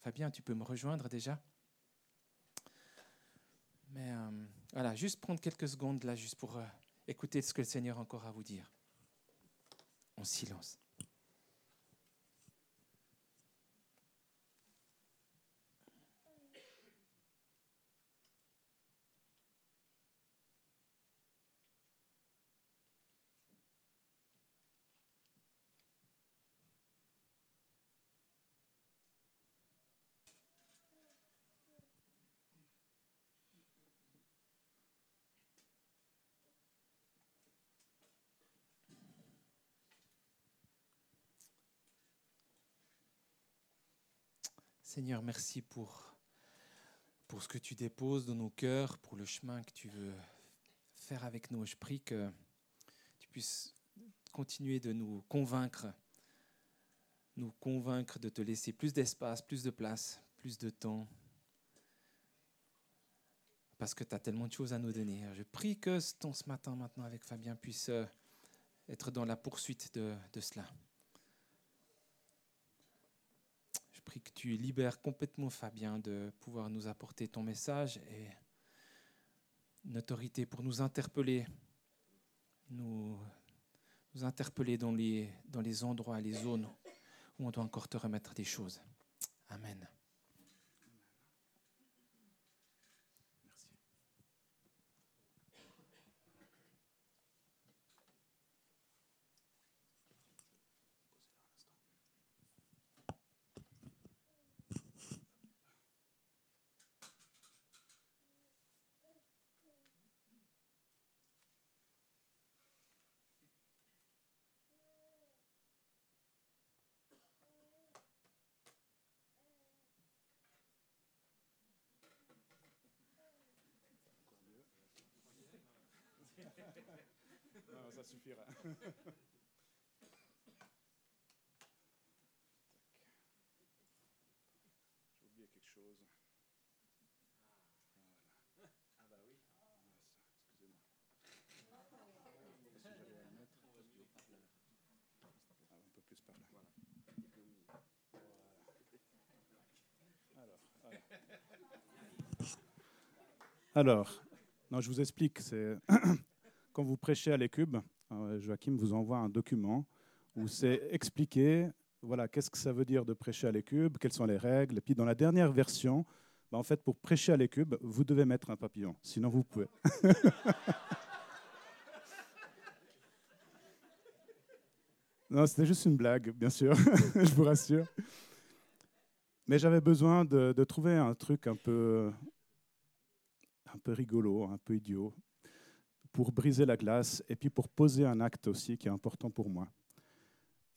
Fabien, tu peux me rejoindre déjà Mais euh, voilà, juste prendre quelques secondes là, juste pour euh, écouter ce que le Seigneur a encore à vous dire. En silence. Seigneur, merci pour, pour ce que tu déposes dans nos cœurs, pour le chemin que tu veux faire avec nous. Je prie que tu puisses continuer de nous convaincre, nous convaincre de te laisser plus d'espace, plus de place, plus de temps, parce que tu as tellement de choses à nous donner. Je prie que ton ce matin maintenant avec Fabien puisse euh, être dans la poursuite de cela. Je que tu libères complètement Fabien de pouvoir nous apporter ton message et une autorité pour nous interpeller, nous, nous interpeller dans les, dans les endroits, les zones où on doit encore te remettre des choses. Amen. Suffira. J'ai oublié quelque chose. Voilà. Ah bah oui. Excusez-moi. Si j'arrive à le mettre. Ah, un peu plus par là. Voilà. Alors, voilà. Alors, non, je vous explique. C'est quand vous prêchez à l'écube, Joachim vous envoie un document où c'est expliqué, voilà, qu'est-ce que ça veut dire de prêcher à l'écube, quelles sont les règles. Et puis dans la dernière version, bah, en fait, pour prêcher à l'écube, vous devez mettre un papillon, sinon vous pouvez. non, c'était juste une blague, bien sûr, je vous rassure. Mais j'avais besoin de, de trouver un truc un peu, un peu rigolo, un peu idiot, pour briser la glace et puis pour poser un acte aussi qui est important pour moi.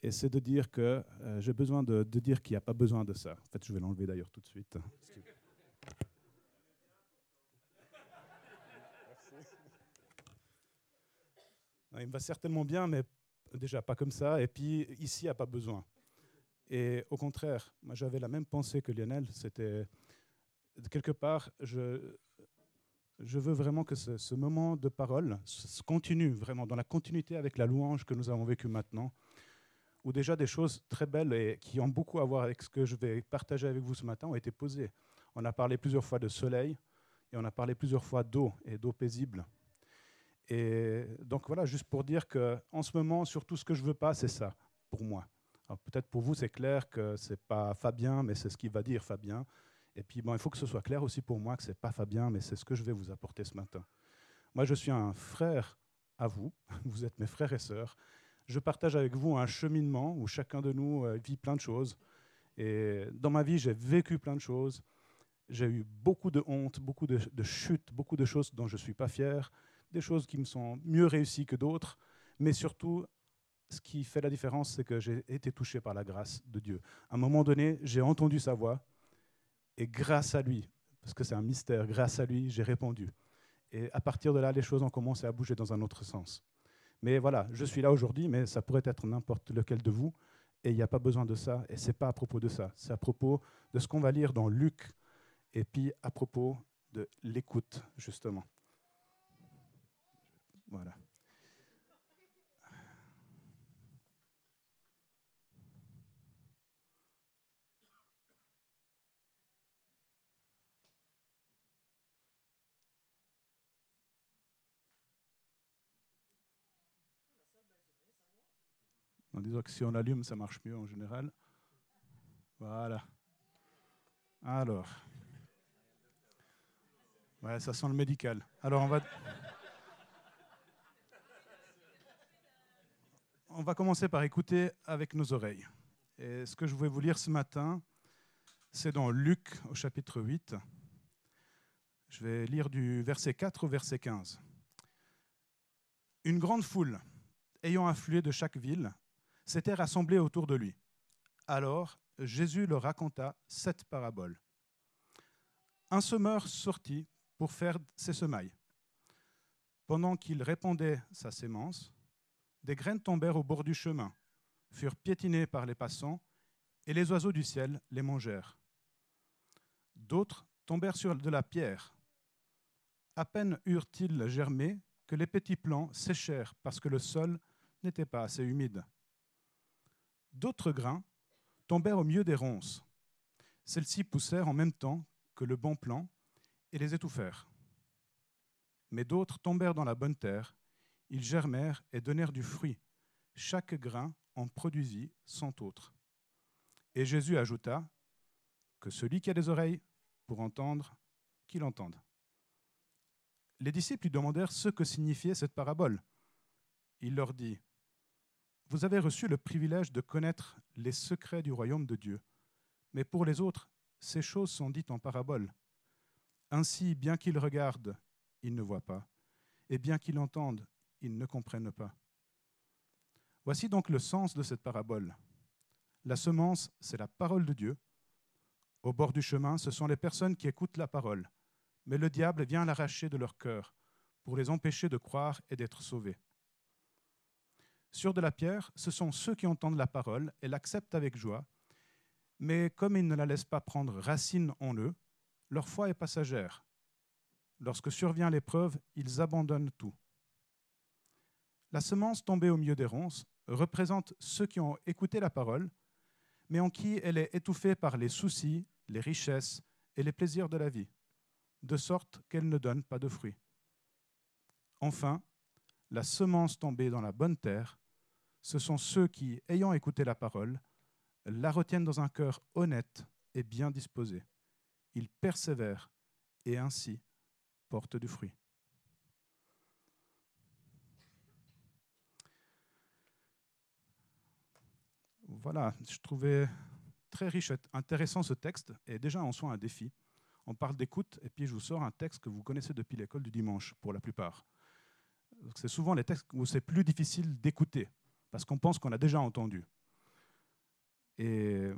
Et c'est de dire que euh, j'ai besoin de, de dire qu'il n'y a pas besoin de ça. En fait, je vais l'enlever d'ailleurs tout de suite. Il me va certainement bien, mais déjà pas comme ça. Et puis ici, il n'y a pas besoin. Et au contraire, moi j'avais la même pensée que Lionel. C'était quelque part, je, je veux vraiment que ce, moment de parole continue vraiment dans la continuité avec la louange que nous avons vécue maintenant, où déjà des choses très belles et qui ont beaucoup à voir avec ce que je vais partager avec vous ce matin ont été posées. On a parlé plusieurs fois de soleil et on a parlé plusieurs fois d'eau et d'eau paisible. Et donc voilà, juste pour dire que en ce moment, surtout ce que je veux pas, c'est ça pour moi. Peut-être pour vous, c'est clair que c'est pas Fabien, mais c'est ce qu'il va dire Fabien. Et puis, bon, il faut que ce soit clair aussi pour moi que ce n'est pas Fabien, mais c'est ce que je vais vous apporter ce matin. Moi, je suis un frère à vous, vous êtes mes frères et sœurs. Je partage avec vous un cheminement où chacun de nous euh, vit plein de choses. Et dans ma vie, j'ai vécu plein de choses. J'ai eu beaucoup de honte, beaucoup de, de chutes, beaucoup de choses dont je ne suis pas fier, des choses qui me sont mieux réussies que d'autres. Mais surtout, ce qui fait la différence, c'est que j'ai été touché par la grâce de Dieu. À un moment donné, j'ai entendu sa voix et grâce à lui, parce que c'est un mystère, grâce à lui, j'ai répondu. Et à partir de là, les choses ont commencé à bouger dans un autre sens. Mais voilà, je suis là aujourd'hui, mais ça pourrait être n'importe lequel de vous, et il n'y a pas besoin de ça, et ce n'est pas à propos de ça, c'est à propos de ce qu'on va lire dans Luc, et puis à propos de l'écoute, justement. Voilà. Disant que si on allume, ça marche mieux en général. Voilà. Alors. Ouais, ça sent le médical. Alors on va. On va commencer par écouter avec nos oreilles. Et ce que je voulais vous lire ce matin, c'est dans Luc au chapitre 8. Je vais lire du verset 4 au verset 15. Une grande foule, ayant afflué de chaque ville, s'était rassemblée autour de lui. Alors Jésus leur raconta cette parabole. Un semeur sortit pour faire ses semailles. Pendant qu'il répandait sa sémence, des graines tombèrent au bord du chemin, furent piétinées par les passants, et les oiseaux du ciel les mangèrent. D'autres tombèrent sur de la pierre. À peine eurent-ils germé que les petits plants séchèrent parce que le sol n'était pas assez humide. D'autres grains tombèrent au milieu des ronces. Celles-ci poussèrent en même temps que le bon plant et les étouffèrent. Mais d'autres tombèrent dans la bonne terre ils germèrent et donnèrent du fruit. Chaque grain en produisit cent autres. Et Jésus ajouta que celui qui a des oreilles pour entendre, qu'il entende. Les disciples lui demandèrent ce que signifiait cette parabole. Il leur dit, Vous avez reçu le privilège de connaître les secrets du royaume de Dieu, mais pour les autres, ces choses sont dites en parabole. Ainsi, bien qu'ils regardent, ils ne voient pas, et bien qu'ils entendent, ils ne comprennent pas. Voici donc le sens de cette parabole. La semence, c'est la parole de Dieu. Au bord du chemin, ce sont les personnes qui écoutent la parole, mais le diable vient l'arracher de leur cœur pour les empêcher de croire et d'être sauvés. Sur de la pierre, ce sont ceux qui entendent la parole et l'acceptent avec joie, mais comme ils ne la laissent pas prendre racine en eux, leur foi est passagère. Lorsque survient l'épreuve, ils abandonnent tout. La semence tombée au milieu des ronces représente ceux qui ont écouté la parole, mais en qui elle est étouffée par les soucis, les richesses et les plaisirs de la vie, de sorte qu'elle ne donne pas de fruits. Enfin, la semence tombée dans la bonne terre, ce sont ceux qui, ayant écouté la parole, la retiennent dans un cœur honnête et bien disposé. Ils persévèrent et ainsi portent du fruit. voilà, je trouvais très riche, et intéressant ce texte, et déjà en soi un défi. On parle d'écoute, et puis je vous sors un texte que vous connaissez depuis l'école du dimanche, pour la plupart. C'est souvent les textes où c'est plus difficile d'écouter, parce qu'on pense qu'on a déjà entendu. Et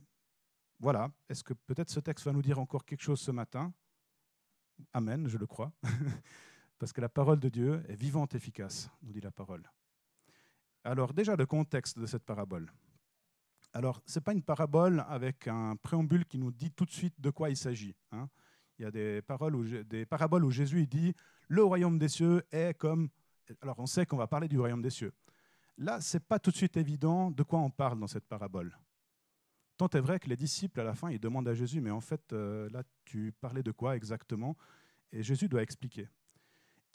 voilà, est-ce que peut-être ce texte va nous dire encore quelque chose ce matin? Amen, je le crois. parce que la parole de Dieu est vivante efficace, nous dit la parole. Alors déjà le contexte de cette parabole. Alors, ce n'est pas une parabole avec un préambule qui nous dit tout de suite de quoi il s'agit. Hein. Il y a des paraboles où Jésus dit Le royaume des cieux est comme. Alors, on sait qu'on va parler du royaume des cieux. Là, ce n'est pas tout de suite évident de quoi on parle dans cette parabole. Tant est vrai que les disciples, à la fin, ils demandent à Jésus Mais en fait, euh, là, tu parlais de quoi exactement? Et Jésus doit expliquer.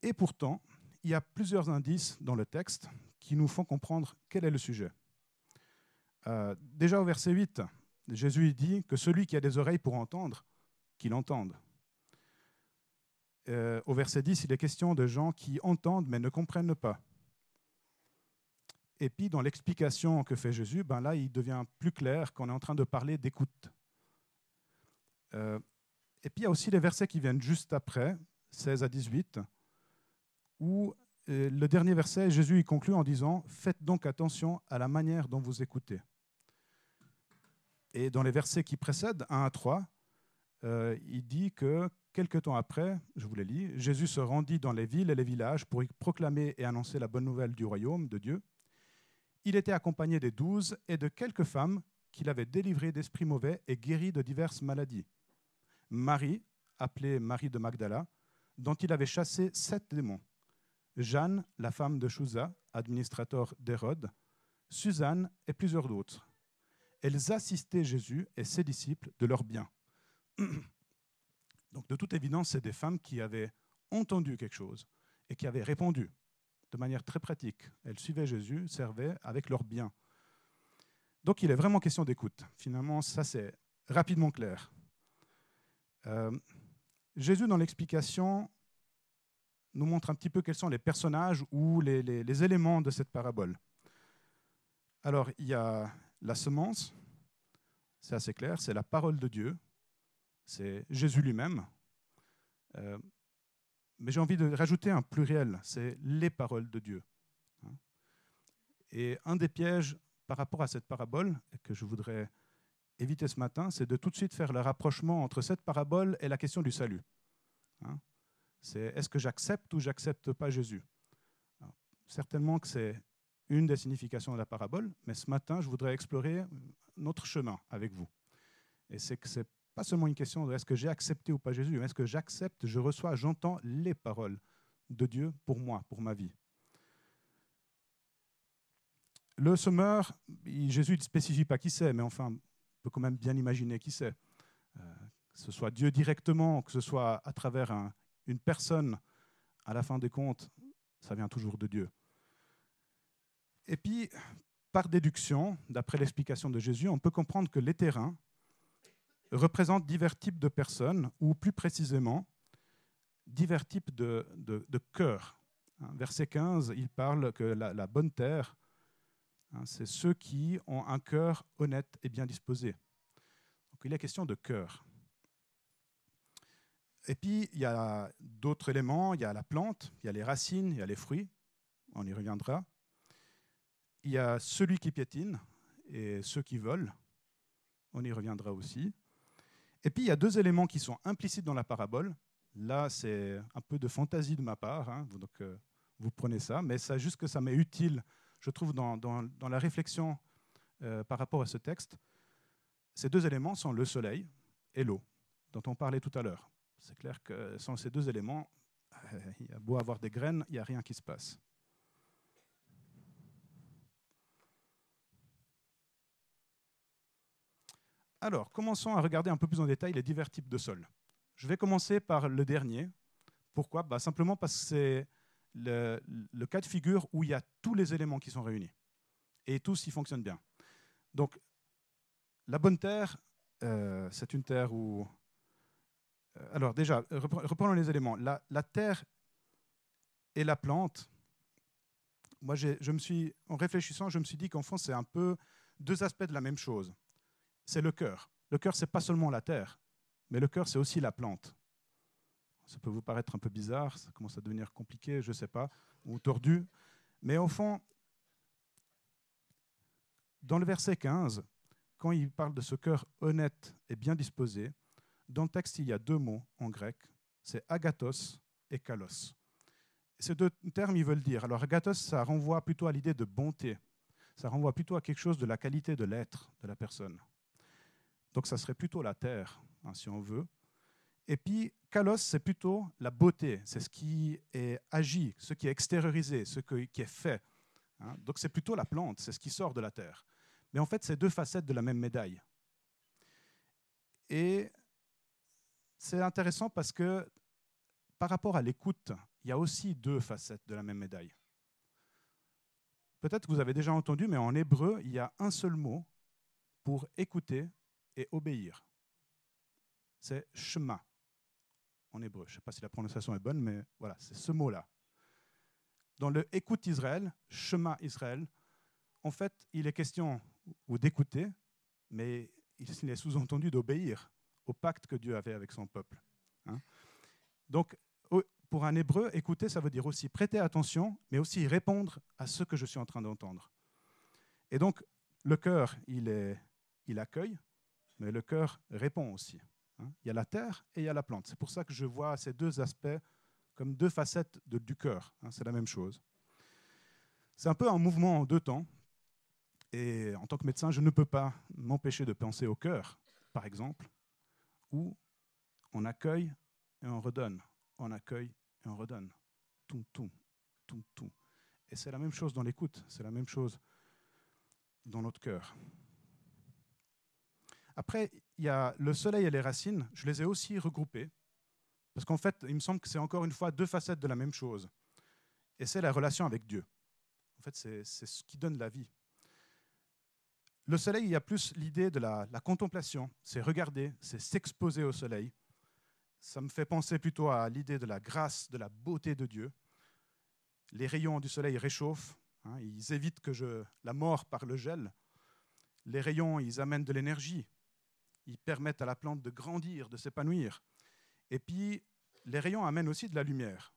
Et pourtant, il y a plusieurs indices dans le texte qui nous font comprendre quel est le sujet. Euh, déjà au verset 8, Jésus dit que celui qui a des oreilles pour entendre, qu'il entende. Euh, au verset 10, il est question de gens qui entendent mais ne comprennent pas. Et puis dans l'explication que fait Jésus, ben là, il devient plus clair qu'on est en train de parler d'écoute. Euh, et puis il y a aussi les versets qui viennent juste après, 16 à 18, où le dernier verset, Jésus y conclut en disant Faites donc attention à la manière dont vous écoutez. Et dans les versets qui précèdent, 1 à 3, euh, il dit que quelque temps après, je vous les lis, Jésus se rendit dans les villes et les villages pour y proclamer et annoncer la bonne nouvelle du royaume de Dieu. Il était accompagné des douze et de quelques femmes qu'il avait délivrées d'esprits mauvais et guéries de diverses maladies. Marie, appelée Marie de Magdala, dont il avait chassé sept démons. Jeanne, la femme de Chouza, administrateur d'Hérode, Suzanne et plusieurs d'autres elles assistaient Jésus et ses disciples de leur bien. Donc de toute évidence, c'est des femmes qui avaient entendu quelque chose et qui avaient répondu de manière très pratique. Elles suivaient Jésus, servaient avec leur bien. Donc il est vraiment question d'écoute. Finalement, ça c'est rapidement clair. Euh, Jésus, dans l'explication, nous montre un petit peu quels sont les personnages ou les, les éléments de cette parabole. Alors, il y a la semence, c'est assez clair, c'est la parole de Dieu, c'est Jésus lui-même. Euh, mais j'ai envie de rajouter un pluriel, c'est les paroles de Dieu. Hein. Et un des pièges par rapport à cette parabole, que je voudrais éviter ce matin, c'est de tout de suite faire le rapprochement entre cette parabole et la question du salut. Hein. C'est est-ce que j'accepte ou j'accepte pas Jésus? Certainement que c'est une des significations de la parabole, mais ce matin, je voudrais explorer notre chemin avec vous. Et c'est que ce n'est pas seulement une question de est-ce que j'ai accepté ou pas Jésus, mais est-ce que j'accepte, je reçois, j'entends les paroles de Dieu pour moi, pour ma vie. Le semeur, Jésus ne spécifie pas qui c'est, mais enfin, on peut quand même bien imaginer qui c'est. Euh, que ce soit Dieu directement, que ce soit à travers une personne, à la fin des comptes, ça vient toujours de Dieu. Et puis, par déduction, d'après l'explication de Jésus, on peut comprendre que les terrains représentent divers types de personnes, ou plus précisément, divers types de, de, cœurs. Hein, verset 15, il parle que la, bonne terre, hein, c'est ceux qui ont un cœur honnête et bien disposé. Donc il est question de cœur. Et puis, il y a d'autres éléments, il y a la plante, il y a les racines, il y a les fruits, on y reviendra il y a celui qui piétine et ceux qui volent. On y reviendra aussi. Et puis il y a deux éléments qui sont implicites dans la parabole. Là, c'est un peu de fantaisie de ma part, hein. donc euh, vous prenez ça, mais c'est juste que ça m'est utile, je trouve, dans, la réflexion euh, par rapport à ce texte. Ces deux éléments sont le soleil et l'eau, dont on parlait tout à l'heure. C'est clair que sans ces deux éléments, il y a beau avoir des graines, il n'y a rien qui se passe. Alors, commençons à regarder un peu plus en détail les divers types de sols. Je vais commencer par le dernier. Pourquoi? Bah, Simplement parce que c'est le, cas de figure où il y a tous les éléments qui sont réunis. Et tous y fonctionnent bien. Donc, la bonne terre, euh, c'est une terre où... Euh, alors déjà, reprenons les éléments. La, la terre et la plante, moi, je me suis, en réfléchissant, je me suis dit qu'en fond, c'est un peu deux aspects de la même chose c'est le cœur. Le cœur, c'est pas seulement la terre, mais le cœur, c'est aussi la plante. Ça peut vous paraître un peu bizarre, ça commence à devenir compliqué, je ne sais pas, ou tordu. Mais au fond, dans le verset 15, quand il parle de ce cœur honnête et bien disposé, dans le texte, il y a deux mots en grec, c'est agathos et kalos. Ces deux termes, ils veulent dire. Alors, agathos, ça renvoie plutôt à l'idée de bonté. Ça renvoie plutôt à quelque chose de la qualité de l'être de la personne. Donc ça serait plutôt la terre, hein, si on veut. Et puis, kalos, c'est plutôt la beauté, c'est ce qui est agi, ce qui est extériorisé, ce qui est fait. Hein. Donc c'est plutôt la plante, c'est ce qui sort de la terre. Mais en fait, c'est deux facettes de la même médaille. Et c'est intéressant parce que par rapport à l'écoute, il y a aussi deux facettes de la même médaille. Peut-être que vous avez déjà entendu, mais en hébreu, il y a un seul mot pour écouter et obéir. C'est chemin en hébreu. Je ne sais pas si la prononciation est bonne, mais voilà, c'est ce mot-là. Dans le écoute Israël, chemin Israël, en fait, il est question ou d'écouter, mais il est sous-entendu d'obéir au pacte que Dieu avait avec son peuple. Hein. Donc, pour un hébreu, écouter, ça veut dire aussi prêter attention, mais aussi répondre à ce que je suis en train d'entendre. Et donc, le cœur, il, est, il accueille, mais le cœur répond aussi. Hein. Il y a la terre et il y a la plante. C'est pour ça que je vois ces deux aspects comme deux facettes du cœur. Hein. C'est la même chose. C'est un peu un mouvement en deux temps. Et en tant que médecin, je ne peux pas m'empêcher de penser au cœur, par exemple, où on accueille et on redonne. On accueille et on redonne. Tout, tout, tout, tout. Et c'est la même chose dans l'écoute, c'est la même chose dans notre cœur. Après, il y a le soleil et les racines, je les ai aussi regroupés, parce qu'en fait, il me semble que c'est encore une fois deux facettes de la même chose. Et c'est la relation avec Dieu. En fait, c'est ce qui donne la vie. Le soleil, il y a plus l'idée de la, la contemplation, c'est regarder, c'est s'exposer au soleil. Ça me fait penser plutôt à l'idée de la grâce, de la beauté de Dieu. Les rayons du soleil réchauffent, hein, ils évitent que je, la mort par le gel. Les rayons, ils amènent de l'énergie, ils permettent à la plante de grandir, de s'épanouir. Et puis, les rayons amènent aussi de la lumière.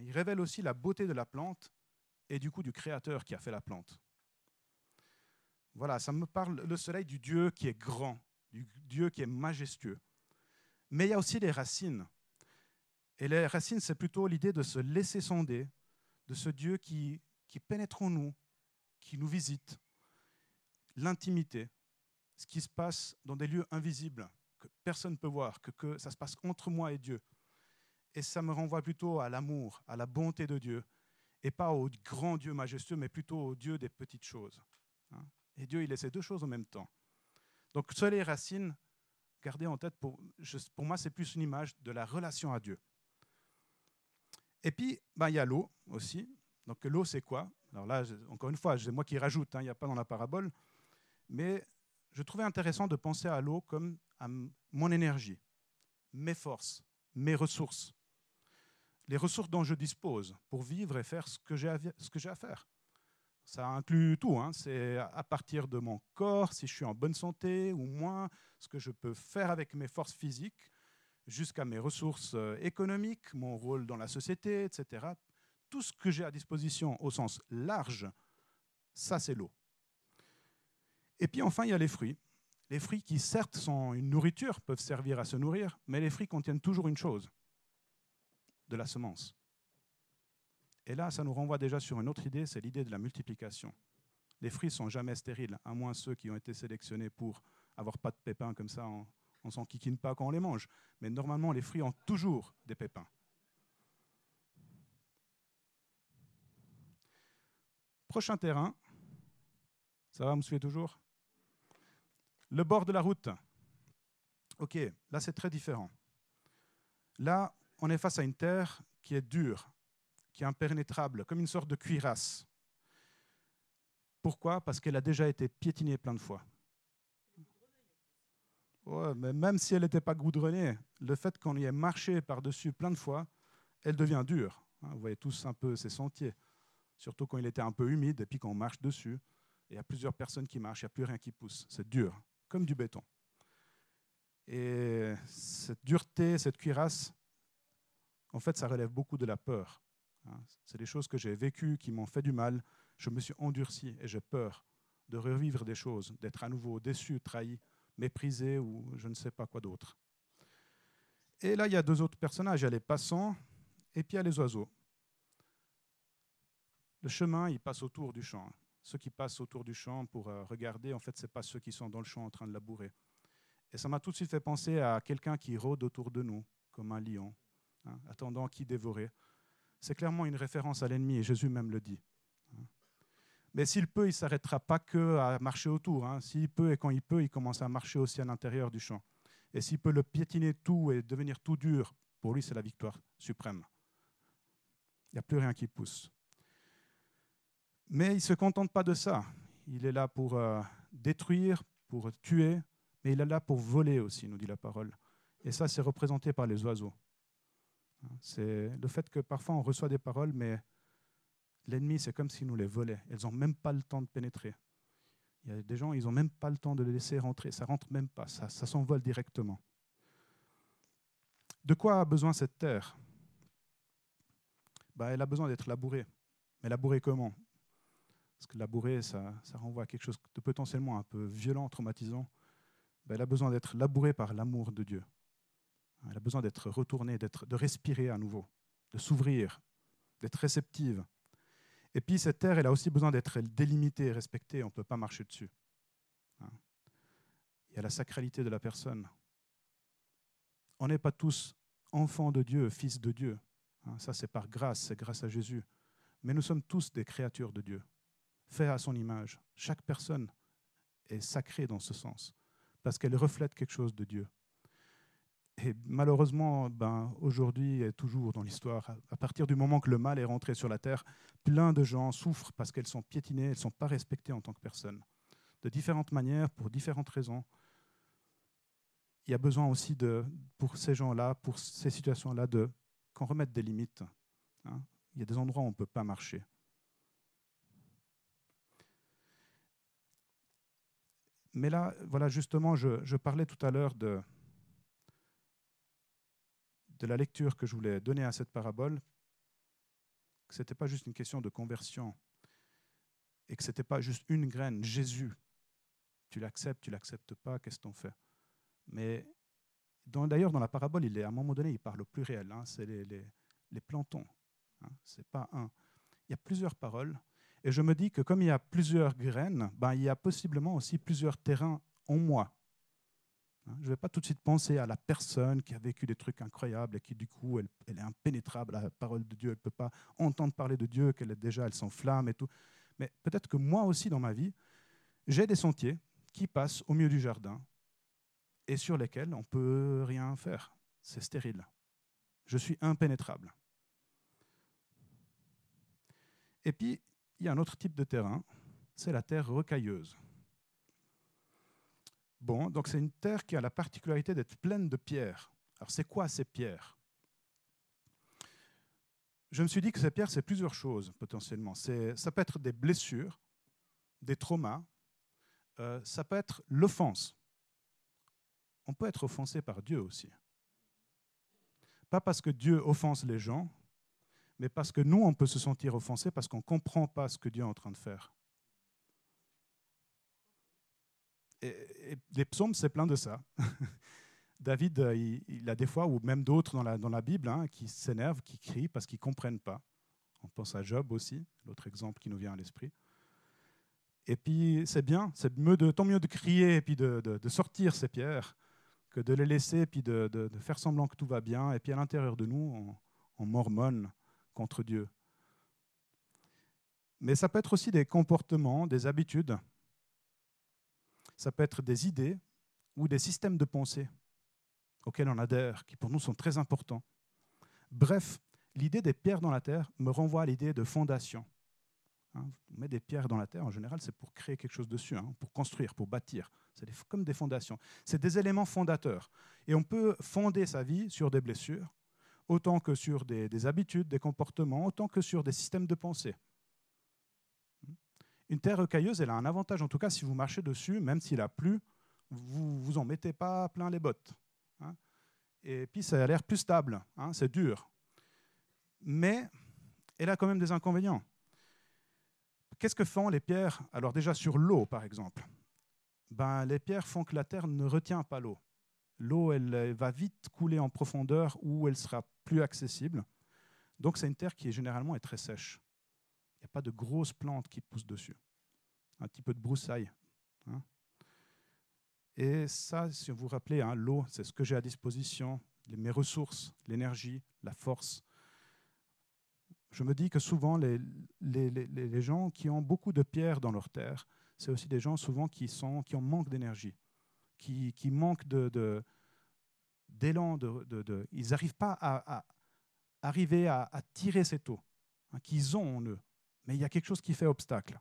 Ils révèlent aussi la beauté de la plante et du coup du créateur qui a fait la plante. Voilà, ça me parle le soleil du Dieu qui est grand, du Dieu qui est majestueux. Mais il y a aussi les racines. Et les racines, c'est plutôt l'idée de se laisser sonder, de ce Dieu qui, qui pénètre en nous, qui nous visite, l'intimité, ce qui se passe dans des lieux invisibles, que personne ne peut voir, que, ça se passe entre moi et Dieu. Et ça me renvoie plutôt à l'amour, à la bonté de Dieu, et pas au grand Dieu majestueux, mais plutôt au Dieu des petites choses. Hein. Et Dieu, il essaie deux choses en même temps. Donc, soleil les racines, gardez en tête, pour, pour moi, c'est plus une image de la relation à Dieu. Et puis, ben, il y a l'eau aussi. Donc, l'eau, c'est quoi? Alors là, encore une fois, c'est moi qui rajoute, hein, il n'y a pas dans la parabole. Mais je trouvais intéressant de penser à l'eau comme à mon énergie, mes forces, mes ressources, les ressources dont je dispose pour vivre et faire ce que j'ai à, faire. Ça inclut tout, hein. c'est à partir de mon corps, si je suis en bonne santé ou moins, ce que je peux faire avec mes forces physiques, jusqu'à mes ressources euh, économiques, mon rôle dans la société, etc. Tout ce que j'ai à disposition au sens large, ça c'est l'eau. Et puis enfin, il y a les fruits. Les fruits qui certes sont une nourriture, peuvent servir à se nourrir, mais les fruits contiennent toujours une chose, de la semence. Et là, ça nous renvoie déjà sur une autre idée, c'est l'idée de la multiplication. Les fruits sont jamais stériles, à moins ceux qui ont été sélectionnés pour avoir pas de pépins comme ça, on, ne s'en pas quand on les mange. Mais normalement, les fruits ont toujours des pépins. Prochain terrain. Ça va, vous me suivez toujours? Le bord de la route. Ok, là c'est très différent. Là, on est face à une terre qui est dure, qui est impénétrable, comme une sorte de cuirasse. Pourquoi? Parce qu'elle a déjà été piétinée plein de fois. mais même si elle n'était pas goudronnée, le fait qu'on y ait marché par-dessus plein de fois, elle devient dure. Hein, vous voyez tous un peu ces sentiers, surtout quand il était un peu humide et puis quand on marche dessus. Il y a plusieurs personnes qui marchent, il n'y a plus rien qui pousse. C'est dur, comme du béton. Et cette dureté, cette cuirasse, en fait, ça relève beaucoup de la peur. Hein. C'est des choses que j'ai vécues qui m'ont fait du mal. Je me suis endurci et j'ai peur de revivre des choses, d'être à nouveau déçu, trahi, méprisé ou je ne sais pas quoi d'autre. Et là, il y a deux autres personnages. Il y a les passants et puis il y a les oiseaux. Le chemin, il passe autour du champ. Ceux qui passent autour du champ pour euh, regarder, en fait, ce n'est pas ceux qui sont dans le champ en train de labourer. Et ça m'a tout de suite fait penser à quelqu'un qui rôde autour de nous, comme un lion, hein, attendant qui dévorer c'est clairement une référence à l'ennemi, et Jésus même le dit. Mais s'il peut, il ne s'arrêtera pas que à marcher autour. Hein. S'il peut et quand il peut, il commence à marcher aussi à l'intérieur du champ. Et s'il peut le piétiner tout et devenir tout dur, pour lui, c'est la victoire suprême. Il n'y a plus rien qui pousse. Mais il ne se contente pas de ça. Il est là pour euh, détruire, pour tuer, mais il est là pour voler aussi, nous dit la parole. Et ça, c'est représenté par les oiseaux. C'est le fait que parfois on reçoit des paroles, mais l'ennemi, c'est comme s'il nous les volait. Elles n'ont même pas le temps de pénétrer. Il y a des gens, ils n'ont même pas le temps de les laisser rentrer. Ça rentre même pas, ça, s'envole directement. De quoi a besoin cette terre? Bah, Elle a besoin d'être labourée. Mais labourée comment? Parce que labourée, ça, renvoie à quelque chose de potentiellement un peu violent, traumatisant. Bah, elle a besoin d'être labourée par l'amour de Dieu. Elle a besoin d'être retournée, de respirer à nouveau, de s'ouvrir, d'être réceptive. Et puis cette terre, elle a aussi besoin d'être délimitée, respectée. On ne peut pas marcher dessus. Hein. Il y a la sacralité de la personne. On n'est pas tous enfants de Dieu, fils de Dieu. Hein. Ça, c'est par grâce, c'est grâce à Jésus. Mais nous sommes tous des créatures de Dieu, faits à son image. Chaque personne est sacrée dans ce sens, parce qu'elle reflète quelque chose de Dieu. Et malheureusement, ben, aujourd'hui et toujours dans l'histoire, à partir du moment que le mal est rentré sur la terre, plein de gens souffrent parce qu'elles sont piétinées, elles ne sont pas respectées en tant que personnes. de différentes manières, pour différentes raisons. Il y a besoin aussi, de, pour ces gens-là, pour ces situations-là, de qu'on remette des limites. Hein. Il y a des endroits où on ne peut pas marcher. Mais là, voilà, justement, je, parlais tout à l'heure de, la lecture que je voulais donner à cette parabole, que ce n'était pas juste une question de conversion et que ce n'était pas juste une graine, Jésus. Tu l'acceptes, tu l'acceptes pas, qu'est-ce qu'on fait Mais d'ailleurs, dans la parabole, à un moment donné, il parle au pluriel, hein, c'est les, plantons. Hein, c'est pas un. Il y a plusieurs paroles. Et je me dis que comme il y a plusieurs graines, ben, il y a possiblement aussi plusieurs terrains en moi. Hein, je ne vais pas tout de suite penser à la personne qui a vécu des trucs incroyables et qui, du coup, elle, elle est impénétrable à la parole de Dieu. Elle ne peut pas entendre parler de Dieu, qu'elle est déjà, elle s'enflamme et tout. Mais peut-être que moi aussi, dans ma vie, j'ai des sentiers qui passent au milieu du jardin et sur lesquels on ne peut rien faire. C'est stérile. Je suis impénétrable. Et puis, il y a un autre type de terrain, c'est la terre rocailleuse. Bon, donc c'est une terre qui a la particularité d'être pleine de pierres. Alors c'est quoi ces pierres? Je me suis dit que ces pierres, c'est plusieurs choses potentiellement. Ça peut être des blessures, des traumas, euh, ça peut être l'offense. On peut être offensé par Dieu aussi. Pas parce que Dieu offense les gens, mais parce que nous, on peut se sentir offensé parce qu'on ne comprend pas ce que Dieu est en train de faire. et, les psaumes, c'est plein de ça. David, euh, il, a des fois, ou même d'autres dans la, Bible, hein, qui s'énervent, qui crient parce qu'ils ne comprennent pas. On pense à Job aussi, l'autre exemple qui nous vient à l'esprit. Et puis, c'est bien, c'est mieux tant mieux de crier et puis de, sortir ces pierres que de les laisser et puis de, faire semblant que tout va bien. Et puis, à l'intérieur de nous, on mormonne contre Dieu. Mais ça peut être aussi des comportements, des habitudes ça peut être des idées ou des systèmes de pensée auxquels on adhère, qui pour nous sont très importants. Bref, l'idée des pierres dans la terre me renvoie à l'idée de fondation. Hein, on met des pierres dans la terre, en général, c'est pour créer quelque chose dessus, hein, pour construire, pour bâtir. C'est comme des fondations. C'est des éléments fondateurs. Et on peut fonder sa vie sur des blessures, autant que sur des habitudes, des comportements, autant que sur des systèmes de pensée. Une terre rocailleuse, elle a un avantage, en tout cas, si vous marchez dessus, même s'il a plu, vous vous en mettez pas plein les bottes. Hein. Et puis, ça a l'air plus stable, hein, c'est dur. Mais elle a quand même des inconvénients. Qu'est-ce que font les pierres? Alors déjà sur l'eau, par exemple. Ben, les pierres font que la terre ne retient pas l'eau. L'eau, elle va vite couler en profondeur où elle sera plus accessible. Donc c'est une terre qui est généralement est très sèche. Il n'y a pas de grosses plantes qui poussent dessus. Un petit peu de broussailles. Hein. Et ça, si vous vous rappelez, hein, l'eau, c'est ce que j'ai à disposition, mes ressources, l'énergie, la force. Je me dis que souvent, les, gens qui ont beaucoup de pierres dans leur terre, c'est aussi des gens souvent qui, sont, qui ont manque d'énergie, qui, qui manquent de, d'élan, de, ils n'arrivent pas à, arriver à, à, tirer cette eau hein, qu'ils ont en eux mais il y a quelque chose qui fait obstacle.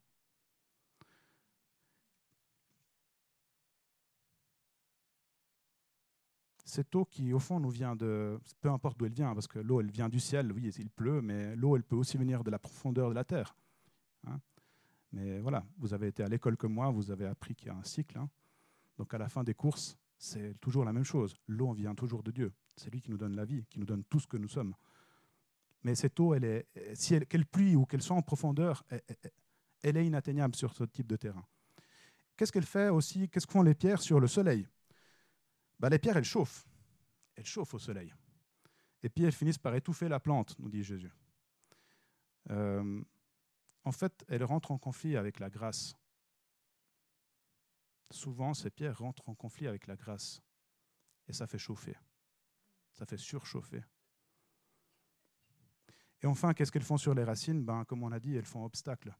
Cette eau qui, au fond, nous vient de... Peu importe d'où elle vient, parce que l'eau, elle vient du ciel, oui, il pleut, mais l'eau, elle peut aussi venir de la profondeur de la terre. Hein. mais voilà, vous avez été à l'école comme moi, vous avez appris qu'il y a un cycle. Hein. donc à la fin des courses, c'est toujours la même chose. L'eau vient toujours de Dieu. C'est lui qui nous donne la vie, qui nous donne tout ce que nous sommes. Mais cette eau, elle est, si elle, qu'elle pluie ou qu'elle soit en profondeur, elle, est inatteignable sur ce type de terrain. Qu'est-ce qu'elle fait aussi? Qu'est-ce que font les pierres sur le soleil? Ben, Les pierres, elles chauffent. Elles chauffent au soleil. Et puis elles finissent par étouffer la plante, nous dit Jésus. Euh, en fait, elles rentrent en conflit avec la grâce. Souvent, ces pierres rentrent en conflit avec la grâce. Et ça fait chauffer. Ça fait surchauffer. Et enfin, qu'est-ce qu'elles font sur les racines? Ben, Comme on a dit, elles font obstacle.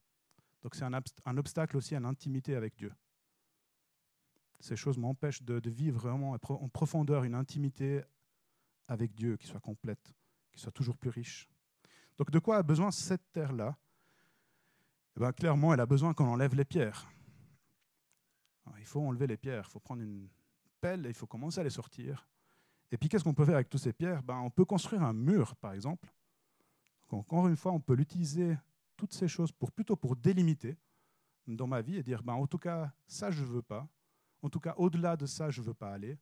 Donc c'est un, obstacle aussi à l'intimité avec Dieu. Ces choses m'empêchent de, vivre vraiment en profondeur une intimité avec Dieu qui soit complète, qui soit toujours plus riche. Donc de quoi a besoin cette terre-là? Eh ben, Clairement, elle a besoin qu'on enlève les pierres. Il faut enlever les pierres, il faut prendre une pelle et il faut commencer à les sortir. Et puis qu'est-ce qu'on peut faire avec toutes ces pierres? Ben, On peut construire un mur, par exemple. encore une fois, on peut l'utiliser, toutes ces choses, pour, plutôt pour délimiter dans ma vie et dire, ben, en tout cas, ça, je ne veux pas. En tout cas, au-delà de ça, je ne veux pas aller.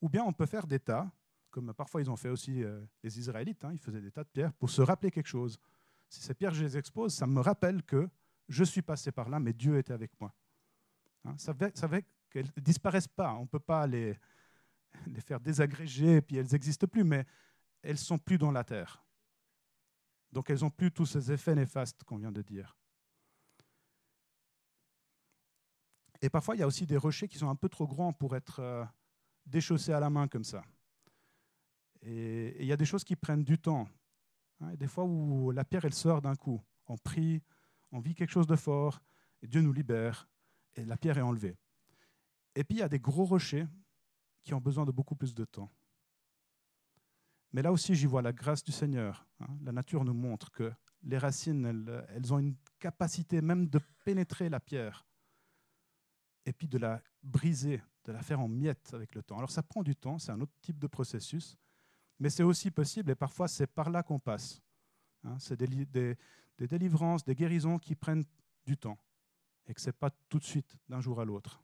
Ou bien on peut faire des tas, comme parfois ils ont fait aussi euh, les Israélites, hein, ils faisaient des tas de pierres pour se rappeler quelque chose. Si ces pierres, je les expose, ça me rappelle que je suis passé par là, mais Dieu était avec moi. Hein, ça veut, qu'elles ne disparaissent pas. On ne peut pas les, faire désagréger, puis elles n'existent plus, mais elles sont plus dans la terre. Donc elles n'ont plus tous ces effets néfastes qu'on vient de dire. Et parfois, il y a aussi des rochers qui sont un peu trop grands pour être euh, déchaussés à la main comme ça. Et, il y a des choses qui prennent du temps. Hein, des fois où la pierre, elle sort d'un coup. On prie, on vit quelque chose de fort, et Dieu nous libère, et la pierre est enlevée. Et puis, il y a des gros rochers qui ont besoin de beaucoup plus de temps. Mais là aussi, j'y vois la grâce du Seigneur. Hein. La nature nous montre que les racines, elles, ont une capacité même de pénétrer la pierre et puis de la briser, de la faire en miettes avec le temps. Alors ça prend du temps, c'est un autre type de processus, mais c'est aussi possible et parfois c'est par là qu'on passe. Hein. c'est des délivrances, des guérisons qui prennent du temps et que ce n'est pas tout de suite, d'un jour à l'autre.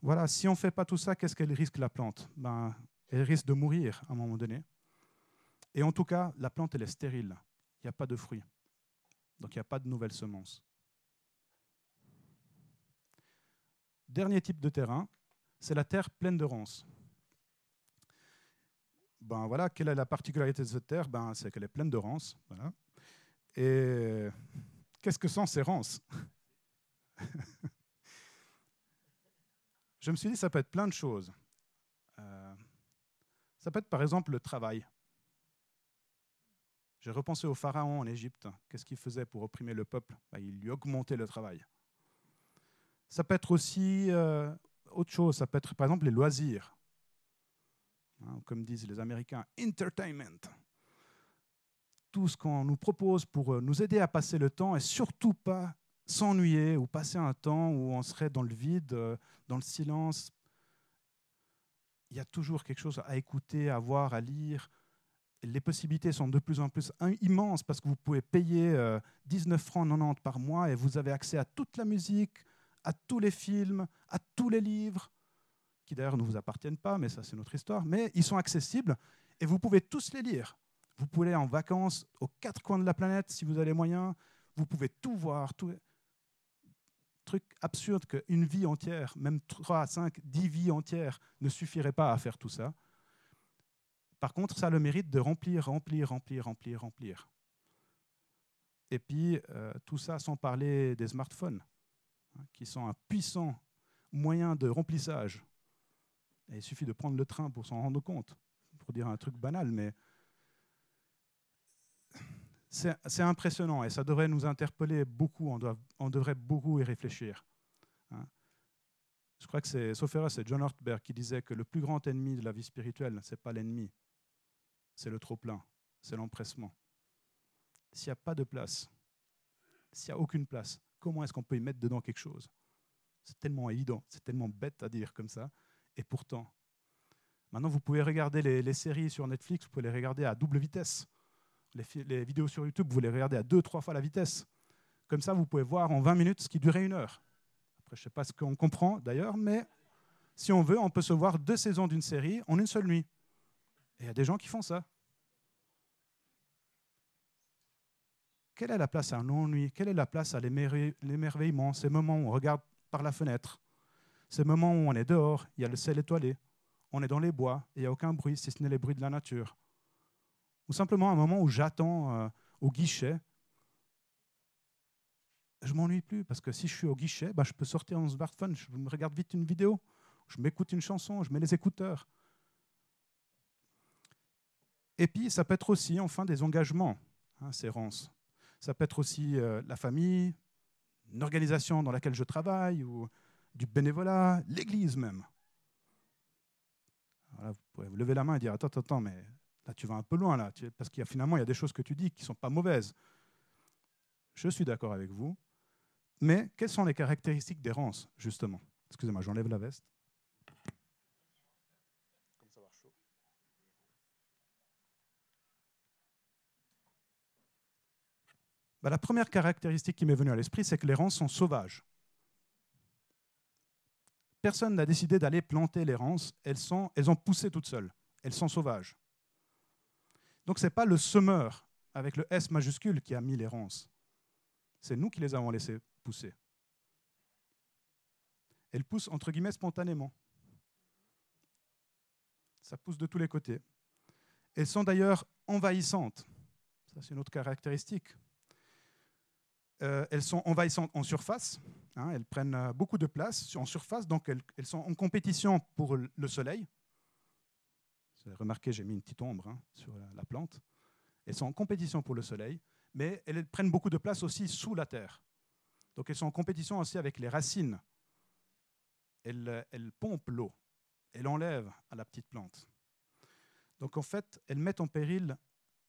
Voilà, si on ne fait pas tout ça, qu'est-ce qu'elle risque la plante? Ben, Elle risque de mourir à un moment donné. Et en tout cas, la plante, elle est stérile. Il n'y a pas de fruits. Donc il n'y a pas de nouvelles semences. Dernier type de terrain, c'est la terre pleine de ronces. Ben voilà, quelle est la particularité de cette terre? Ben, C'est qu'elle est pleine de ronces. Et qu'est-ce que sont ces ronces? Je me suis dit, ça peut être plein de choses. Euh, ça peut être par exemple le travail. J'ai repensé au pharaon en Égypte. Qu'est-ce qu'il faisait pour opprimer le peuple? Bah, Il lui augmentait le travail. Ça peut être aussi euh, autre chose. Ça peut être par exemple les loisirs. Hein, comme disent les Américains, entertainment. Tout ce qu'on nous propose pour euh, nous aider à passer le temps et surtout pas s'ennuyer ou passer un temps où on serait dans le vide, euh, dans le silence. Il y a toujours quelque chose à écouter, à voir, à lire. Les possibilités sont de plus en plus immenses parce que vous pouvez payer 19 euh, francs 90 par mois et vous avez accès à toute la musique, à tous les films, à tous les livres, qui d'ailleurs ne vous appartiennent pas, mais ça c'est notre histoire, mais ils sont accessibles et vous pouvez tous les lire. Vous pouvez aller en vacances aux quatre coins de la planète si vous avez moyens. Vous pouvez tout voir. Tout truc absurde qu'une vie entière, même 3, 5, 10 vies entières ne suffiraient pas à faire tout ça. Par contre, ça a le mérite de remplir, remplir, remplir, remplir, remplir. Et puis, euh, tout ça sans parler des smartphones, hein, qui sont un puissant moyen de remplissage. Il suffit de prendre le train pour s'en rendre compte, pour dire un truc banal, mais c'est impressionnant et ça devrait nous interpeller beaucoup. On, devrait beaucoup y réfléchir. Hein. Je crois que c'est, sauf c'est John Ortberg qui disait que le plus grand ennemi de la vie spirituelle, ce n'est pas l'ennemi, c'est le trop-plein, c'est l'empressement. S'il n'y a pas de place, s'il n'y a aucune place, comment est-ce qu'on peut y mettre dedans quelque chose? C'est tellement évident, c'est tellement bête à dire comme ça. Et pourtant, maintenant vous pouvez regarder les séries sur Netflix, vous pouvez les regarder à double vitesse les, vidéos sur YouTube, vous les regardez à deux, trois fois la vitesse. Comme ça, vous pouvez voir en 20 minutes ce qui durait une heure. Après, je ne sais pas ce qu'on comprend d'ailleurs, mais si on veut, on peut se voir deux saisons d'une série en une seule nuit. Et il y a des gens qui font ça. Quelle est la place à un ennui? Quelle est la place à l'émerveillement? Ces moments où on regarde par la fenêtre, ces moments où on est dehors, il y a le ciel étoilé, on est dans les bois, il n'y a aucun bruit si ce n'est les bruits de la nature simplement un moment où j'attends euh, au guichet, je m'ennuie plus parce que si je suis au guichet, bah, je peux sortir mon smartphone, je me regarde vite une vidéo, je m'écoute une chanson, je mets les écouteurs. Et puis, ça peut être aussi, enfin, des engagements, hein, ces ronces. Ça peut être aussi euh, la famille, une organisation dans laquelle je travaille, ou du bénévolat, l'Église même. vous pouvez vous lever la main et dire, attends, attends, attends, mais Là, tu vas un peu loin, là, parce qu'il y a, finalement, il y a des choses que tu dis qui ne sont pas mauvaises. Je suis d'accord avec vous, Mais quelles sont les caractéristiques des ronces, justement? Excusez-moi, j'enlève la veste. Bah, la première caractéristique qui m'est venue à l'esprit, c'est que les ronces sont sauvages. Personne n'a décidé d'aller planter les ronces, elles, sont, elles ont poussé toutes seules, elles sont sauvages. Donc ce n'est pas le semeur avec le S majuscule qui a mis les ronces, c'est nous qui les avons laissées pousser. Elles poussent entre guillemets spontanément. Ça pousse de tous les côtés. Elles sont d'ailleurs envahissantes. Ça, c'est une autre caractéristique. Euh, elles sont envahissantes en surface. Hein, elles prennent euh, beaucoup de place en surface, donc elles, sont en compétition pour le soleil. Vous avez remarqué, j'ai mis une petite ombre hein, sur la plante. Elles sont en compétition pour le soleil, mais elles prennent beaucoup de place aussi sous la terre. Donc elles sont en compétition aussi avec les racines. Elles, pompent l'eau, elles enlèvent à la petite plante. Donc en fait, elles mettent en péril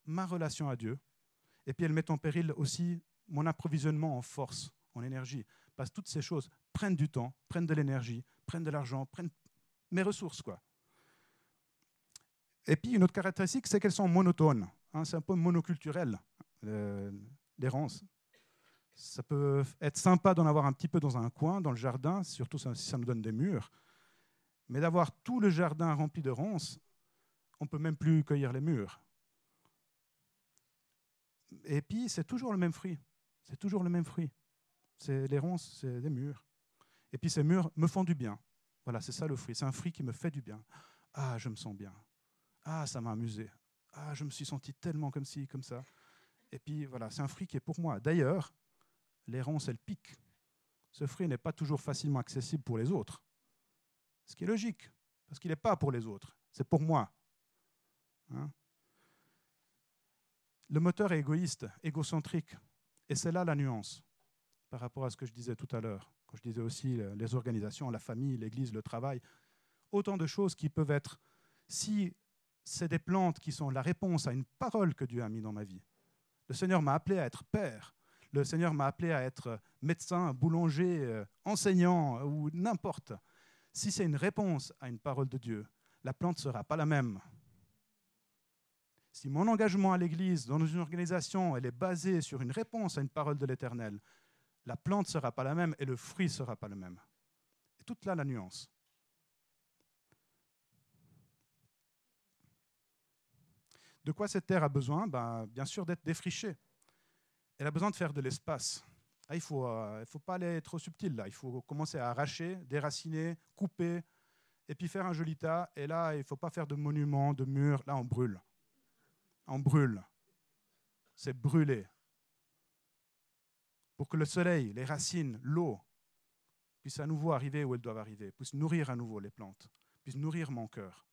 ma relation à Dieu, et puis elles mettent en péril aussi mon approvisionnement en force, en énergie. Parce que toutes ces choses prennent du temps, prennent de l'énergie, prennent de l'argent, prennent mes ressources. quoi. Et puis une autre caractéristique, c'est qu'elles sont monotones. Hein, c'est un peu monoculturel, euh, les ronces. Ça peut être sympa d'en avoir un petit peu dans un coin, dans le jardin, surtout si ça nous donne des murs. Mais d'avoir tout le jardin rempli de ronces, on ne peut même plus cueillir les murs. Et puis, c'est toujours le même fruit. C'est toujours le même fruit. C'est les ronces, c'est des mûres. Et puis ces mûres me font du bien. Voilà, c'est ça le fruit. C'est un fruit qui me fait du bien. Ah, je me sens bien. Ah, ça m'a amusé. Ah, je me suis senti tellement comme ci, comme ça. Et puis voilà, c'est un fruit qui est pour moi. D'ailleurs, les ronces, elles piquent. Ce fruit n'est pas toujours facilement accessible pour les autres. Ce qui est logique, parce qu'il n'est pas pour les autres, c'est pour moi. Hein? Le moteur est égoïste, égocentrique. Et c'est là la nuance par rapport à ce que je disais tout à l'heure, quand je disais aussi les organisations, la famille, l'Église, le travail. Autant de choses qui peuvent être, si c'est des plantes qui sont la réponse à une parole que Dieu a mis dans ma vie. Le Seigneur m'a appelé à être père. Le Seigneur m'a appelé à être médecin, boulanger, euh, enseignant ou n'importe. Si c'est une réponse à une parole de Dieu, la plante ne sera pas la même. Si mon engagement à l'Église, dans une organisation, elle est basée sur une réponse à une parole de l'Éternel, la plante ne sera pas la même et le fruit ne sera pas le même. Et toute là la nuance. De quoi cette terre a besoin? Ben, Bien sûr d'être défrichée. Elle a besoin de faire de l'espace. Il ne faut, euh, faut pas aller trop subtil là. Il faut commencer à arracher, déraciner, couper, et puis faire un joli tas. Et là, il ne faut pas faire de monuments, de murs. Là, on brûle on brûle. C'est brûler. Pour que le soleil, les racines, l'eau puissent à nouveau arriver où elles doivent arriver, puissent nourrir à nouveau les plantes, puissent nourrir mon cœur.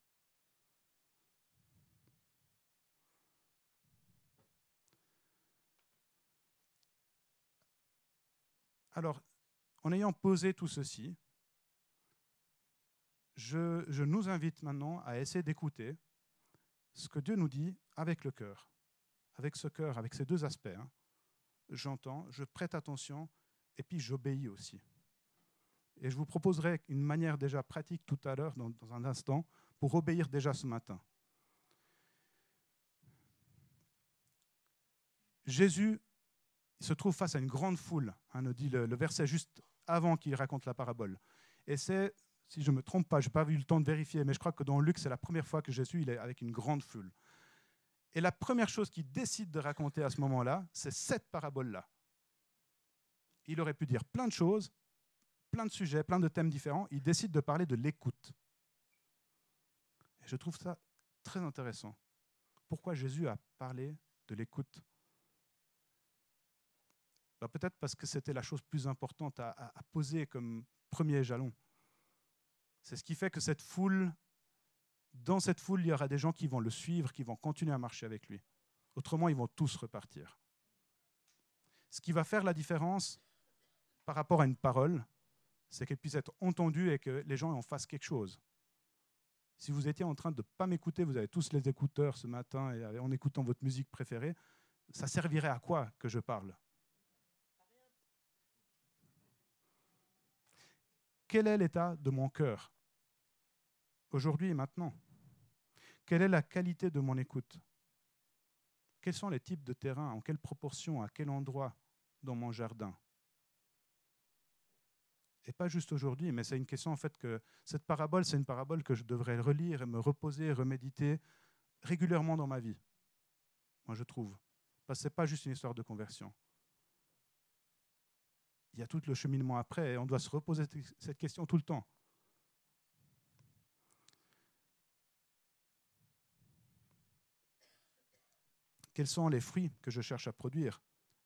Alors, en ayant posé tout ceci, je, je nous invite maintenant à essayer d'écouter ce que Dieu nous dit avec le cœur, avec ce cœur, avec ces deux aspects. Hein. J'entends, je prête attention et puis j'obéis aussi. Et je vous proposerai une manière déjà pratique tout à l'heure, dans, un instant, pour obéir déjà ce matin. Jésus se trouve face à une grande foule, hein, nous dit le, verset juste avant qu'il raconte la parabole. Et c'est si je ne me trompe pas, je n'ai pas eu le temps de vérifier, mais je crois que dans Luc, c'est la première fois que Jésus il est avec une grande foule. Et la première chose qu'il décide de raconter à ce moment-là, c'est cette parabole-là. Il aurait pu dire plein de choses, plein de sujets, plein de thèmes différents. Il décide de parler de l'écoute. Et je trouve ça très intéressant. Pourquoi Jésus a parlé de l'écoute bah, Peut-être parce que c'était la chose plus importante à poser comme premier jalon. C'est ce qui fait que cette foule, dans cette foule, il y aura des gens qui vont le suivre, qui vont continuer à marcher avec lui. Autrement, ils vont tous repartir. Ce qui va faire la différence par rapport à une parole, c'est qu'elle puisse être entendue et que les gens en fassent quelque chose. Si vous étiez en train de ne pas m'écouter, vous avez tous les écouteurs ce matin et en écoutant votre musique préférée, ça servirait à quoi que je parle? Quel est l'état de mon cœur aujourd'hui et maintenant? Quelle est la qualité de mon écoute? Quels sont les types de terrains En quelle proportion À quel endroit dans mon jardin? Et pas juste aujourd'hui, mais c'est une question en fait que cette parabole, c'est une parabole que je devrais relire et me reposer, reméditer régulièrement dans ma vie. Moi, je trouve. Parce que ce n'est pas juste une histoire de conversion. Il y a tout le cheminement après et on doit se reposer cette question tout le temps. Quels sont les fruits que je cherche à produire?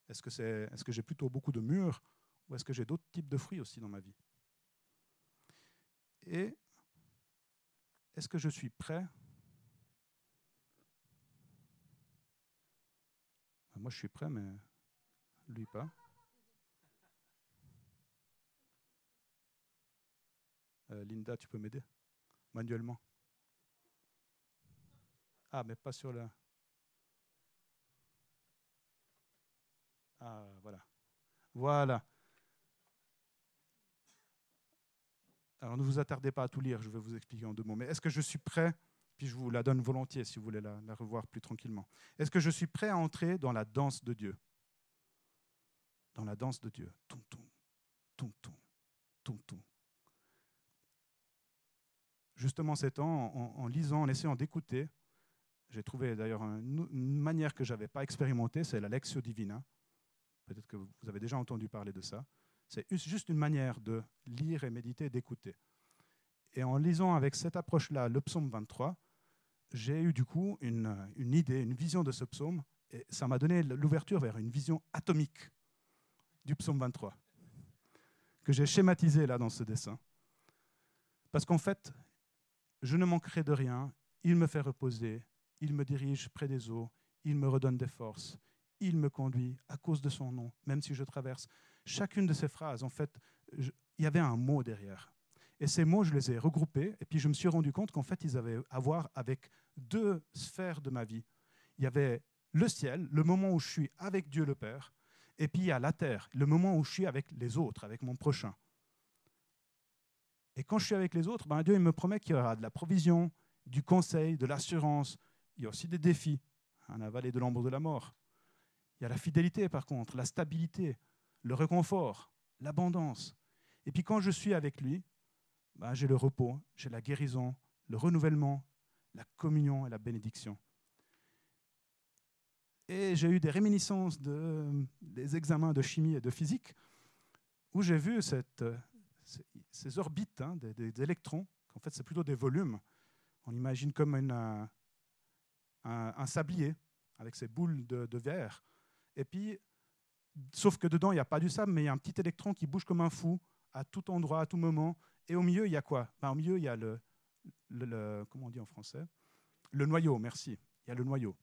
Est-ce que, c'est, est-ce que j'ai plutôt beaucoup de murs ou est-ce que j'ai d'autres types de fruits aussi dans ma vie? Et est-ce que je suis prêt? Ah, Moi, je suis prêt, mais lui pas. Euh, Linda, tu peux m'aider manuellement? Ah, mais pas sur la... Ah, voilà. Voilà. Alors ne vous attardez pas à tout lire, je vais vous expliquer en deux mots. Mais est-ce que je suis prêt? Puis je vous la donne volontiers si vous voulez la, revoir plus tranquillement. Est-ce que je suis prêt à entrer dans la danse de Dieu? Dans la danse de Dieu. Toum, toum, toum. Justement, ces temps, en, lisant, en essayant d'écouter, j'ai trouvé d'ailleurs une, manière que je n'avais pas expérimentée, c'est la Lectio Divina. Peut-être que vous avez déjà entendu parler de ça. C'est juste une manière de lire et méditer, d'écouter. Et en lisant avec cette approche-là le psaume 23, j'ai eu du coup une, idée, une vision de ce psaume, et ça m'a donné l'ouverture vers une vision atomique du psaume 23, que j'ai schématisé là dans ce dessin. Parce qu'en fait, je ne manquerai de rien, il me fait reposer, il me dirige près des eaux, il me redonne des forces, il me conduit à cause de son nom, même si je traverse chacune de ces phrases, en fait, il y avait un mot derrière. Et ces mots, je les ai regroupés, et puis je me suis rendu compte qu'en fait, ils avaient à voir avec deux sphères de ma vie. Il y avait le ciel, le moment où je suis avec Dieu le Père, et puis il y a la terre, le moment où je suis avec les autres, avec mon prochain. Et quand je suis avec les autres, ben Dieu il me promet qu'il y aura de la provision, du conseil, de l'assurance. Il y a aussi des défis, hein, la vallée de l'ombre de la mort. Il y a la fidélité, par contre, la stabilité, le réconfort, l'abondance. Et puis quand je suis avec lui, ben, j'ai le repos, j'ai la guérison, le renouvellement, la communion et la bénédiction. Et j'ai eu des réminiscences de, des examens de chimie et de physique où j'ai vu cette, ces orbites hein, des, électrons, en fait c'est plutôt des volumes. On imagine comme un, un, sablier avec ses boules de, verre. Et puis Sauf que dedans, il n'y a pas du sable, mais il y a un petit électron qui bouge comme un fou à tout endroit, à tout moment. Et au milieu, il y a quoi? Ben, Au milieu, il y a le, le, Comment on dit en français? Le noyau, merci. Il y a le noyau.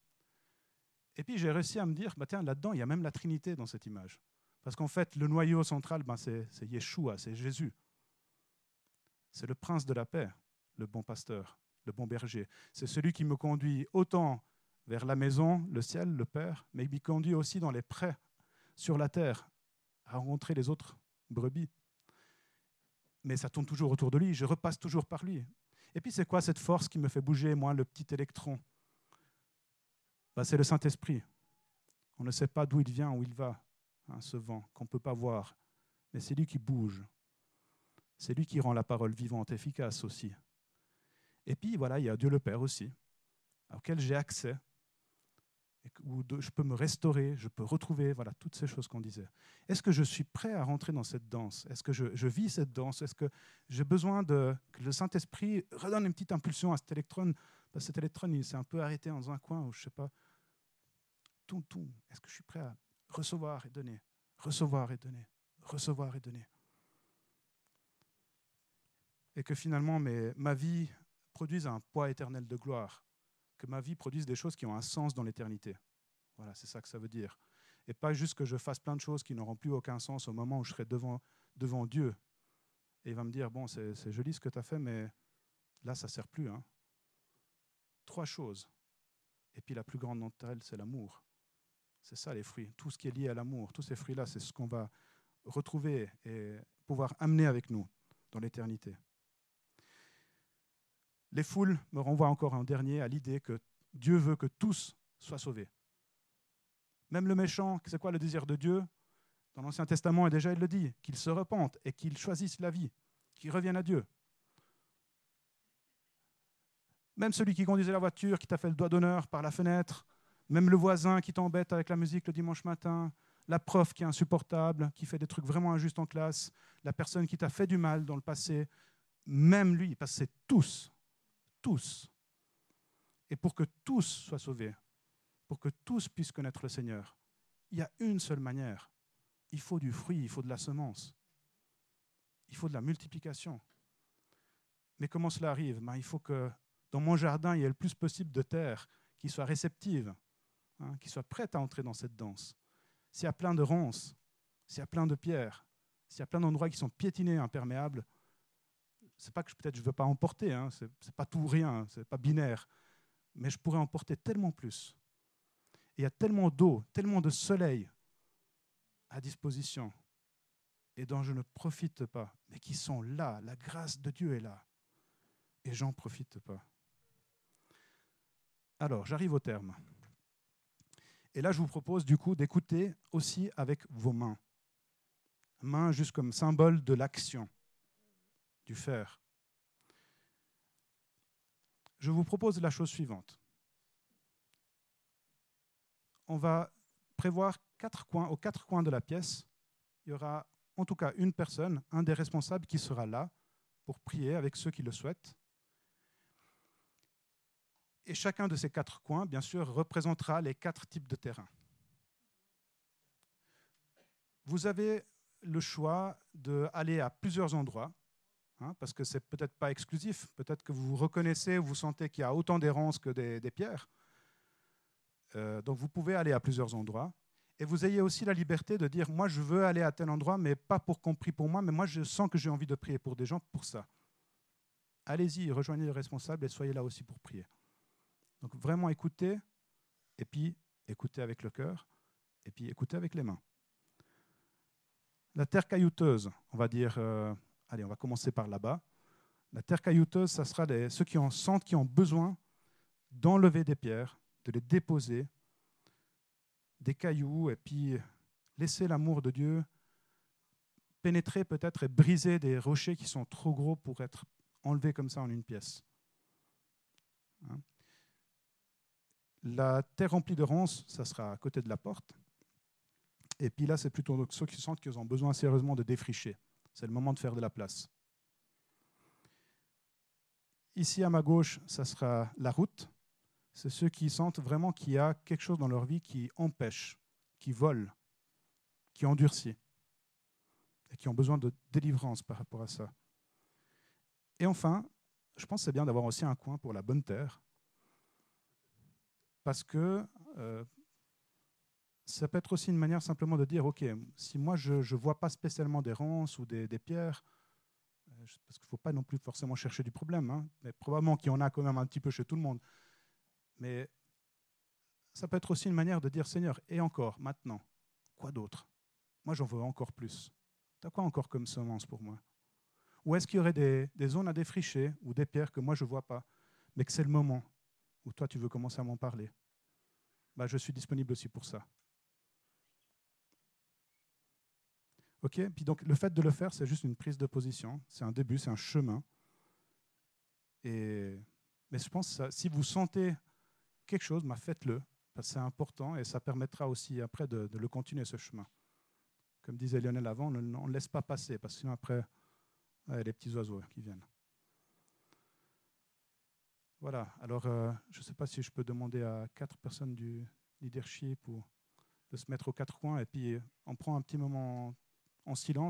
Et puis j'ai réussi à me dire, bah, tiens, là-dedans, il y a même la Trinité dans cette image. Parce qu'en fait, le noyau central, ben, c'est Yeshua, c'est Jésus. C'est le prince de la paix, le bon pasteur, le bon berger. C'est celui qui me conduit autant vers la maison, le ciel, le Père, mais il me conduit aussi dans les prés sur la terre à rencontrer les autres brebis. Mais ça tourne toujours autour de lui, je repasse toujours par lui. Et puis c'est quoi cette force qui me fait bouger, moi, le petit électron? Ben, C'est le Saint-Esprit. On ne sait pas d'où il vient, où il va, hein, ce vent qu'on ne peut pas voir. Mais c'est lui qui bouge. C'est lui qui rend la parole vivante, efficace aussi. Et puis voilà, il y a Dieu le Père aussi, auquel j'ai accès où je peux me restaurer, je peux retrouver, voilà, toutes ces choses qu'on disait. Est-ce que je suis prêt à rentrer dans cette danse? Est-ce que je, vis cette danse? Est-ce que j'ai besoin de, que le Saint-Esprit redonne une petite impulsion à cet électron Parce que cet électron, il s'est un peu arrêté dans un coin, ou je sais pas. Tout, tout. Est-ce que je suis prêt à recevoir et donner? Recevoir et donner Recevoir et donner Et que finalement, ma vie produise un poids éternel de gloire que ma vie produise des choses qui ont un sens dans l'éternité. Voilà, c'est ça que ça veut dire. Et pas juste que je fasse plein de choses qui n'auront plus aucun sens au moment où je serai devant, devant Dieu. Et il va me dire, bon, c'est joli ce que tu as fait, mais là, ça ne sert plus. Hein. Trois choses. Et puis la plus grande d'entre elles, c'est l'amour. C'est ça les fruits. Tout ce qui est lié à l'amour, tous ces fruits-là, c'est ce qu'on va retrouver et pouvoir amener avec nous dans l'éternité. Les foules me renvoient encore en dernier à l'idée que Dieu veut que tous soient sauvés. Même le méchant, c'est quoi le désir de Dieu? Dans l'Ancien Testament, et déjà il le dit, qu'il se repente et qu'il choisisse la vie, qu'il revienne à Dieu. Même celui qui conduisait la voiture, qui t'a fait le doigt d'honneur par la fenêtre, même le voisin qui t'embête avec la musique le dimanche matin, la prof qui est insupportable, qui fait des trucs vraiment injustes en classe, la personne qui t'a fait du mal dans le passé, même lui, parce que c'est tous, tous. Et pour que tous soient sauvés, pour que tous puissent connaître le Seigneur, il y a une seule manière. Il faut du fruit, il faut de la semence, il faut de la multiplication. Mais comment cela arrive? Ben, Il faut que dans mon jardin, il y ait le plus possible de terre qui soit réceptive, hein, qui soit prête à entrer dans cette danse. S'il y a plein de ronces, s'il y a plein de pierres, s'il y a plein d'endroits qui sont piétinés, imperméables, c'est pas que peut-être je ne veux pas emporter, hein, ce n'est pas tout ou rien, ce n'est pas binaire, mais je pourrais emporter tellement plus. il y a tellement d'eau, tellement de soleil à disposition et dont je ne profite pas, mais qui sont là, la grâce de Dieu est là, et j'en profite pas. Alors, j'arrive au terme. Et là, je vous propose du coup d'écouter aussi avec vos mains. Mains juste comme symbole de l'action, du faire. Je vous propose la chose suivante. On va prévoir quatre coins, aux quatre coins de la pièce. Il y aura en tout cas une personne, un des responsables qui sera là pour prier avec ceux qui le souhaitent. Et chacun de ces quatre coins, bien sûr, représentera les quatre types de terrains. Vous avez le choix d'aller à plusieurs endroits, hein, parce que c'est peut-être pas exclusif. Peut-être que vous reconnaissez, vous sentez qu'il y a autant d'errance que des, pierres. Euh, donc vous pouvez aller à plusieurs endroits. Et vous ayez aussi la liberté de dire, moi je veux aller à tel endroit, mais pas pour qu'on prie pour moi, mais moi je sens que j'ai envie de prier pour des gens pour ça. Allez-y, rejoignez les responsables et soyez là aussi pour prier. Donc vraiment écouter, et puis écouter avec le cœur, et puis écouter avec les mains. La terre caillouteuse, on va dire, euh, allez, on va commencer par là-bas. La terre caillouteuse, ça sera ceux qui en sentent, qui ont besoin d'enlever des pierres, de les déposer, des cailloux, et puis laisser l'amour de Dieu pénétrer peut-être et briser des rochers qui sont trop gros pour être enlevés comme ça en une pièce. Hein? La terre remplie de ronces, ça sera à côté de la porte. Et puis là, c'est plutôt ceux qui sentent qu'ils ont besoin sérieusement de défricher. C'est le moment de faire de la place. Ici à ma gauche, ça sera la route. C'est ceux qui sentent vraiment qu'il y a quelque chose dans leur vie qui empêche, qui vole, qui endurcit et qui ont besoin de délivrance par rapport à ça. Et enfin, je pense que c'est bien d'avoir aussi un coin pour la bonne terre, parce que euh, ça peut être aussi une manière simplement de dire, OK, si moi je ne vois pas spécialement des ronces ou des, pierres, euh, parce qu'il ne faut pas non plus forcément chercher du problème, hein, mais probablement qu'il y en a quand même un petit peu chez tout le monde. Mais ça peut être aussi une manière de dire, Seigneur, et encore, maintenant, quoi d'autre? Moi j'en veux encore plus. Tu as quoi encore comme semence pour moi? Ou est-ce qu'il y aurait des, zones à défricher ou des pierres que moi je ne vois pas, mais que c'est le moment ou toi tu veux commencer à m'en parler, bah, je suis disponible aussi pour ça. Ok Puis donc le fait de le faire, c'est juste une prise de position, c'est un début, c'est un chemin. Et, mais je pense que si vous sentez quelque chose, bah, faites-le, c'est important et ça permettra aussi après de, le continuer ce chemin. Comme disait Lionel avant, on ne laisse pas passer, parce que sinon après, il y a les petits oiseaux qui viennent. Voilà, alors euh, je ne sais pas si je peux demander à quatre personnes du leadership ou de se mettre aux quatre coins et puis on prend un petit moment en silence